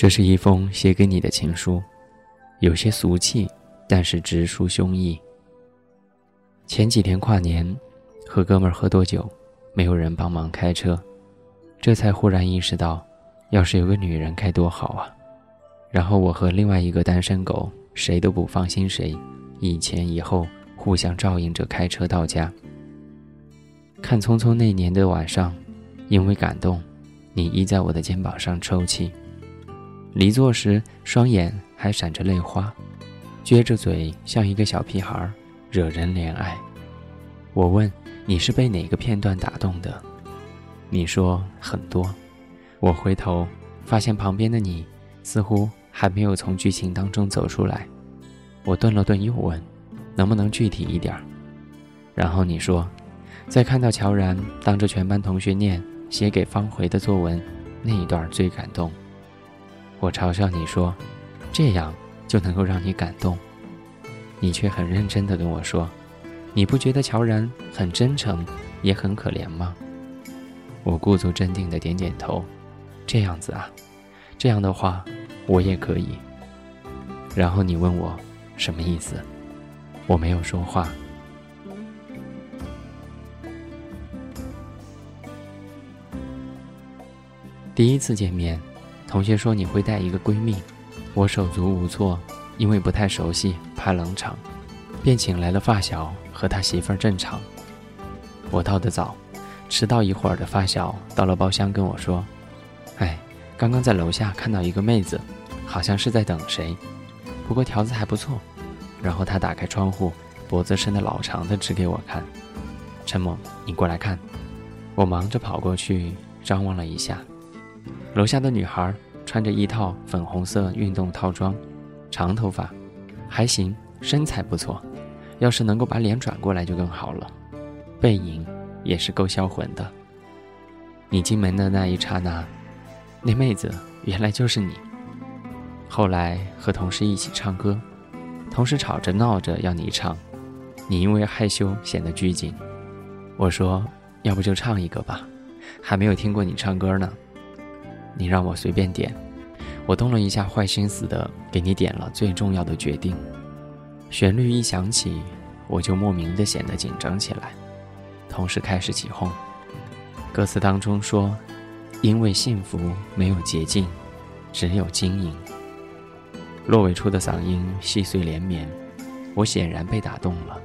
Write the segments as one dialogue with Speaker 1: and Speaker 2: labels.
Speaker 1: 这是一封写给你的情书，有些俗气，但是直抒胸臆。前几天跨年，和哥们儿喝多酒，没有人帮忙开车，这才忽然意识到，要是有个女人开多好啊！然后我和另外一个单身狗，谁都不放心谁，一前一后互相照应着开车到家。看《匆匆那年》的晚上，因为感动，你依在我的肩膀上抽泣。离座时，双眼还闪着泪花，撅着嘴像一个小屁孩，惹人怜爱。我问你是被哪个片段打动的？你说很多。我回头发现旁边的你似乎还没有从剧情当中走出来。我顿了顿，又问：能不能具体一点？然后你说，在看到乔然当着全班同学念写给方茴的作文那一段最感动。我嘲笑你说，这样就能够让你感动，你却很认真地跟我说，你不觉得乔然很真诚，也很可怜吗？我故作镇定地点点头，这样子啊，这样的话，我也可以。然后你问我什么意思，我没有说话。第一次见面。同学说你会带一个闺蜜，我手足无措，因为不太熟悉，怕冷场，便请来了发小和他媳妇儿镇场。我到的早，迟到一会儿的发小到了包厢跟我说：“哎，刚刚在楼下看到一个妹子，好像是在等谁，不过条子还不错。”然后他打开窗户，脖子伸得老长的指给我看：“陈猛，你过来看。”我忙着跑过去，张望了一下。楼下的女孩穿着一套粉红色运动套装，长头发，还行，身材不错。要是能够把脸转过来就更好了，背影也是够销魂的。你进门的那一刹那，那妹子原来就是你。后来和同事一起唱歌，同事吵着闹着要你唱，你因为害羞显得拘谨。我说要不就唱一个吧，还没有听过你唱歌呢。你让我随便点，我动了一下坏心思的给你点了最重要的决定。旋律一响起，我就莫名的显得紧张起来，同时开始起哄。歌词当中说：“因为幸福没有捷径，只有经营。”落尾处的嗓音细碎连绵，我显然被打动了，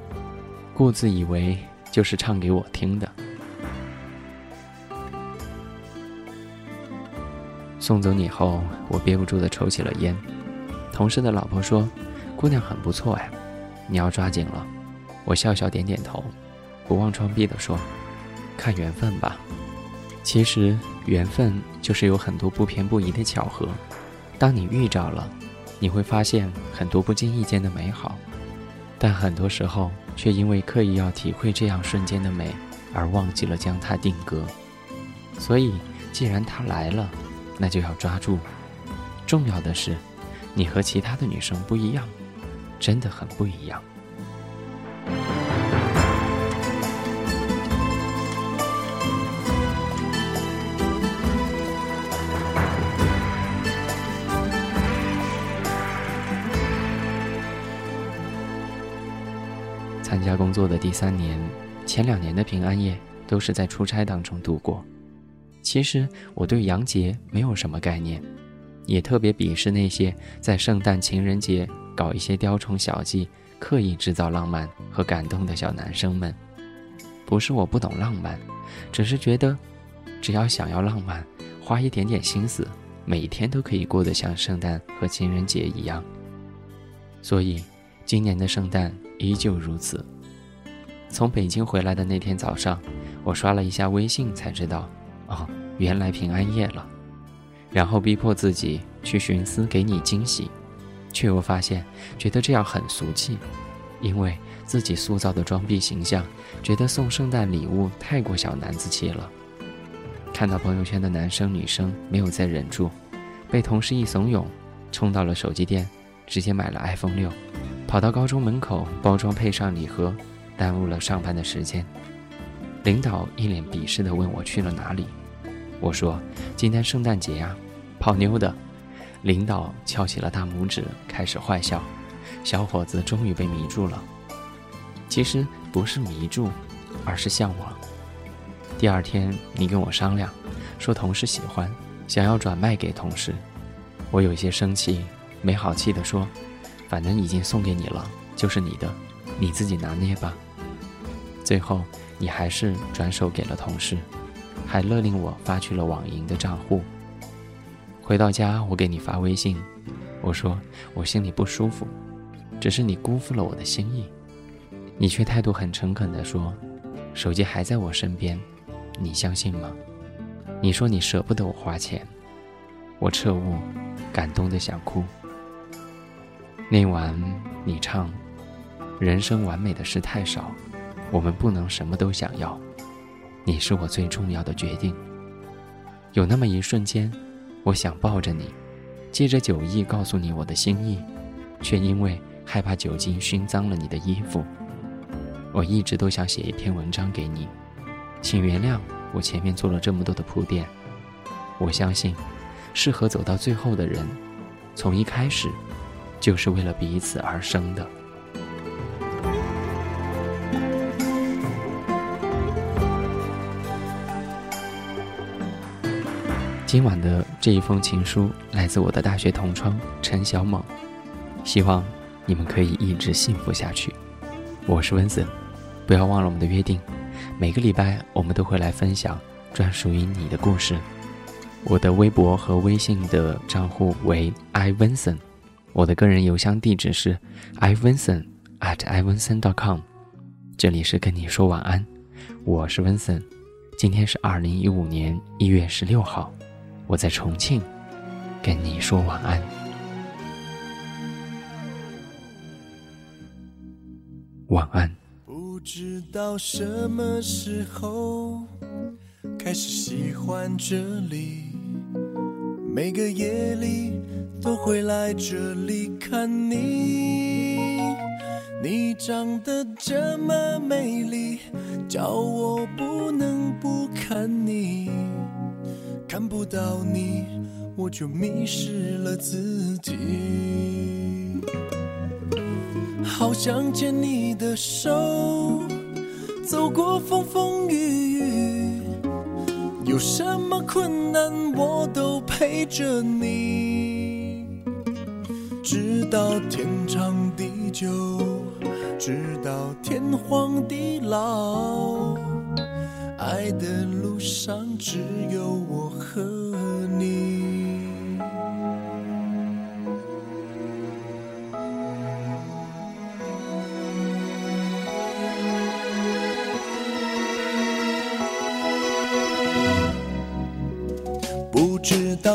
Speaker 1: 故自以为就是唱给我听的。送走你后，我憋不住的抽起了烟。同事的老婆说：“姑娘很不错哎，你要抓紧了。”我笑笑点点头，不忘装逼的说：“看缘分吧。”其实缘分就是有很多不偏不倚的巧合。当你遇着了，你会发现很多不经意间的美好，但很多时候却因为刻意要体会这样瞬间的美，而忘记了将它定格。所以，既然它来了，那就要抓住。重要的是，你和其他的女生不一样，真的很不一样。参加工作的第三年，前两年的平安夜都是在出差当中度过。其实我对杨杰没有什么概念，也特别鄙视那些在圣诞、情人节搞一些雕虫小技、刻意制造浪漫和感动的小男生们。不是我不懂浪漫，只是觉得，只要想要浪漫，花一点点心思，每天都可以过得像圣诞和情人节一样。所以，今年的圣诞依旧如此。从北京回来的那天早上，我刷了一下微信，才知道，哦，原来平安夜了。然后逼迫自己去寻思给你惊喜，却又发现觉得这样很俗气，因为自己塑造的装逼形象，觉得送圣诞礼物太过小男子气了。看到朋友圈的男生女生，没有再忍住，被同事一怂恿，冲到了手机店，直接买了 iPhone 六，跑到高中门口包装配上礼盒，耽误了上班的时间。领导一脸鄙视地问我去了哪里，我说今天圣诞节呀，泡妞的。领导翘起了大拇指，开始坏笑，小伙子终于被迷住了。其实不是迷住，而是向往。第二天，你跟我商量，说同事喜欢，想要转卖给同事。我有些生气，没好气地说：“反正已经送给你了，就是你的，你自己拿捏吧。”最后，你还是转手给了同事，还勒令我发去了网银的账户。回到家，我给你发微信，我说我心里不舒服，只是你辜负了我的心意。你却态度很诚恳地说：“手机还在我身边。”你相信吗？你说你舍不得我花钱，我彻悟，感动的想哭。那晚你唱：“人生完美的事太少，我们不能什么都想要。你是我最重要的决定。”有那么一瞬间，我想抱着你，借着酒意告诉你我的心意，却因为害怕酒精熏脏了你的衣服，我一直都想写一篇文章给你。请原谅我前面做了这么多的铺垫。我相信，适合走到最后的人，从一开始就是为了彼此而生的。今晚的这一封情书来自我的大学同窗陈小猛，希望你们可以一直幸福下去。我是温森，不要忘了我们的约定。每个礼拜，我们都会来分享专属于你的故事。我的微博和微信的账户为 ivenson，我的个人邮箱地址是 ivenson at ivenson dot com。这里是跟你说晚安，我是温森。今天是二零一五年一月十六号，我在重庆跟你说晚安，晚安。
Speaker 2: 不知道什么时候开始喜欢这里，每个夜里都会来这里看你。你长得这么美丽，叫我不能不看你。看不到你，我就迷失了自己。好想牵你的手，走过风风雨雨，有什么困难我都陪着你，直到天长地久，直到天荒地老，爱的路上只有我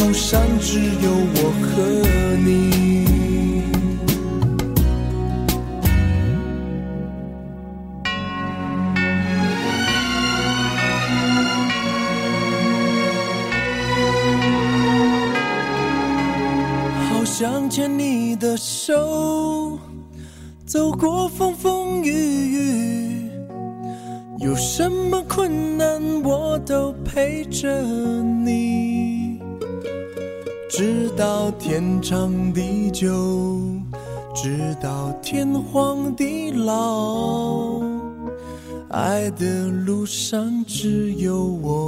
Speaker 2: 路上只有我和你。好想牵你的手，走过风风雨雨，有什么困难我都陪着你，直到天长地久，直到天荒地老。爱的路上只有我